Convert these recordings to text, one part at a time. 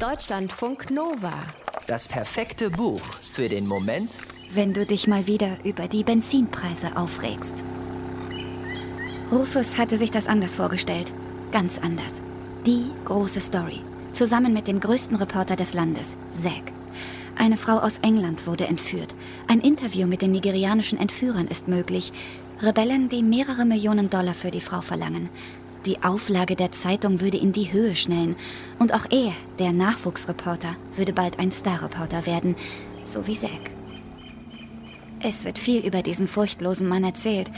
Deutschlandfunk Nova. Das perfekte Buch für den Moment, wenn du dich mal wieder über die Benzinpreise aufregst. Rufus hatte sich das anders vorgestellt. Ganz anders. Die große Story. Zusammen mit dem größten Reporter des Landes, Zack. Eine Frau aus England wurde entführt. Ein Interview mit den nigerianischen Entführern ist möglich. Rebellen, die mehrere Millionen Dollar für die Frau verlangen. Die Auflage der Zeitung würde in die Höhe schnellen. Und auch er, der Nachwuchsreporter, würde bald ein Starreporter werden, so wie Zack. Es wird viel über diesen furchtlosen Mann erzählt.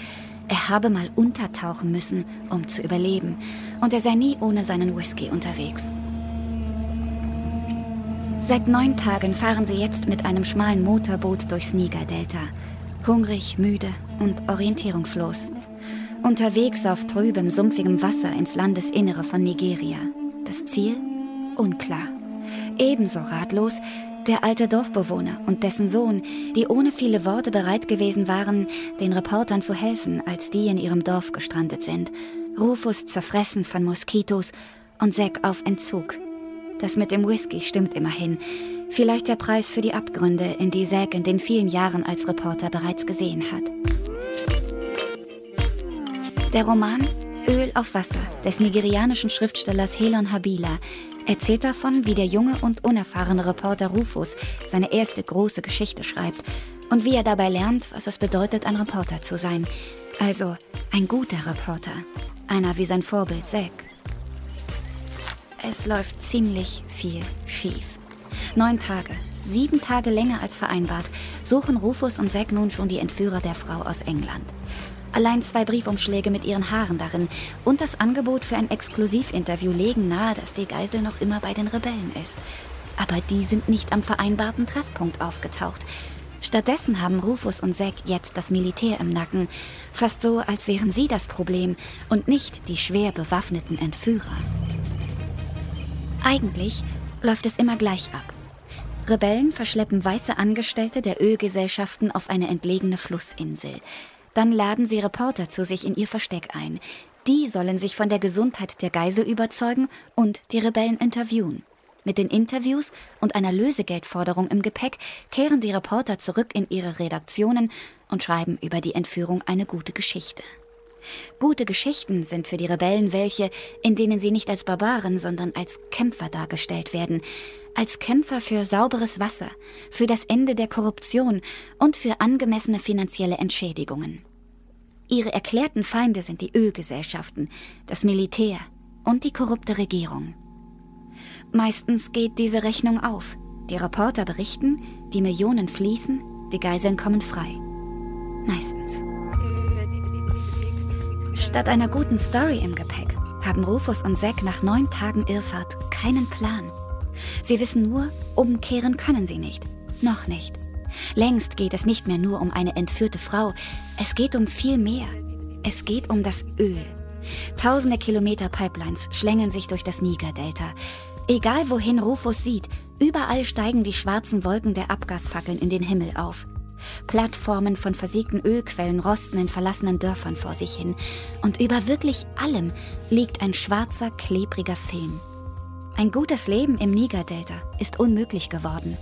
Er habe mal untertauchen müssen, um zu überleben. Und er sei nie ohne seinen Whisky unterwegs. Seit neun Tagen fahren sie jetzt mit einem schmalen Motorboot durchs Niger-Delta. Hungrig, müde und orientierungslos unterwegs auf trübem, sumpfigem Wasser ins Landesinnere von Nigeria. Das Ziel? Unklar. Ebenso ratlos der alte Dorfbewohner und dessen Sohn, die ohne viele Worte bereit gewesen waren, den Reportern zu helfen, als die in ihrem Dorf gestrandet sind. Rufus zerfressen von Moskitos und Zack auf Entzug. Das mit dem Whisky stimmt immerhin. Vielleicht der Preis für die Abgründe, in die Zack in den vielen Jahren als Reporter bereits gesehen hat. Der Roman Öl auf Wasser des nigerianischen Schriftstellers Helon Habila erzählt davon, wie der junge und unerfahrene Reporter Rufus seine erste große Geschichte schreibt und wie er dabei lernt, was es bedeutet, ein Reporter zu sein. Also ein guter Reporter. Einer wie sein Vorbild Zack. Es läuft ziemlich viel schief. Neun Tage, sieben Tage länger als vereinbart, suchen Rufus und Zack nun schon die Entführer der Frau aus England. Allein zwei Briefumschläge mit ihren Haaren darin und das Angebot für ein Exklusivinterview legen nahe, dass die Geisel noch immer bei den Rebellen ist. Aber die sind nicht am vereinbarten Treffpunkt aufgetaucht. Stattdessen haben Rufus und Zack jetzt das Militär im Nacken, fast so, als wären sie das Problem und nicht die schwer bewaffneten Entführer. Eigentlich läuft es immer gleich ab. Rebellen verschleppen weiße Angestellte der Ölgesellschaften auf eine entlegene Flussinsel. Dann laden sie Reporter zu sich in ihr Versteck ein. Die sollen sich von der Gesundheit der Geisel überzeugen und die Rebellen interviewen. Mit den Interviews und einer Lösegeldforderung im Gepäck kehren die Reporter zurück in ihre Redaktionen und schreiben über die Entführung eine gute Geschichte. Gute Geschichten sind für die Rebellen welche, in denen sie nicht als Barbaren, sondern als Kämpfer dargestellt werden, als Kämpfer für sauberes Wasser, für das Ende der Korruption und für angemessene finanzielle Entschädigungen. Ihre erklärten Feinde sind die Ölgesellschaften, das Militär und die korrupte Regierung. Meistens geht diese Rechnung auf. Die Reporter berichten, die Millionen fließen, die Geiseln kommen frei. Meistens. Statt einer guten Story im Gepäck haben Rufus und Zack nach neun Tagen Irrfahrt keinen Plan. Sie wissen nur, umkehren können sie nicht. Noch nicht. Längst geht es nicht mehr nur um eine entführte Frau. Es geht um viel mehr. Es geht um das Öl. Tausende Kilometer Pipelines schlängeln sich durch das Niger-Delta. Egal wohin Rufus sieht, überall steigen die schwarzen Wolken der Abgasfackeln in den Himmel auf. Plattformen von versiegten Ölquellen rosten in verlassenen Dörfern vor sich hin. Und über wirklich allem liegt ein schwarzer, klebriger Film. Ein gutes Leben im Niger-Delta ist unmöglich geworden.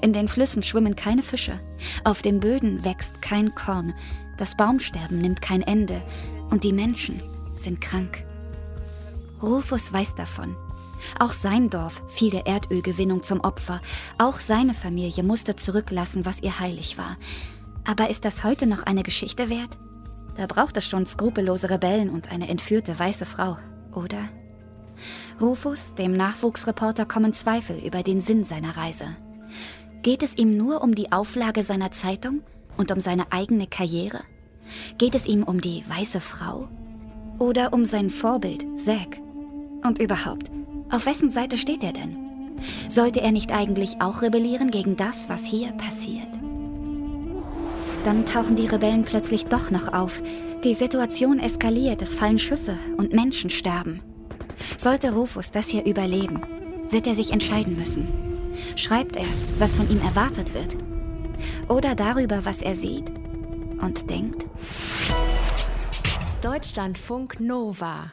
In den Flüssen schwimmen keine Fische, auf den Böden wächst kein Korn, das Baumsterben nimmt kein Ende und die Menschen sind krank. Rufus weiß davon. Auch sein Dorf fiel der Erdölgewinnung zum Opfer. Auch seine Familie musste zurücklassen, was ihr heilig war. Aber ist das heute noch eine Geschichte wert? Da braucht es schon skrupellose Rebellen und eine entführte weiße Frau, oder? Rufus, dem Nachwuchsreporter, kommen Zweifel über den Sinn seiner Reise. Geht es ihm nur um die Auflage seiner Zeitung und um seine eigene Karriere? Geht es ihm um die weiße Frau? Oder um sein Vorbild, Zack? Und überhaupt, auf wessen Seite steht er denn? Sollte er nicht eigentlich auch rebellieren gegen das, was hier passiert? Dann tauchen die Rebellen plötzlich doch noch auf. Die Situation eskaliert, es fallen Schüsse und Menschen sterben. Sollte Rufus das hier überleben, wird er sich entscheiden müssen. Schreibt er, was von ihm erwartet wird? Oder darüber, was er sieht und denkt? Deutschlandfunk Nova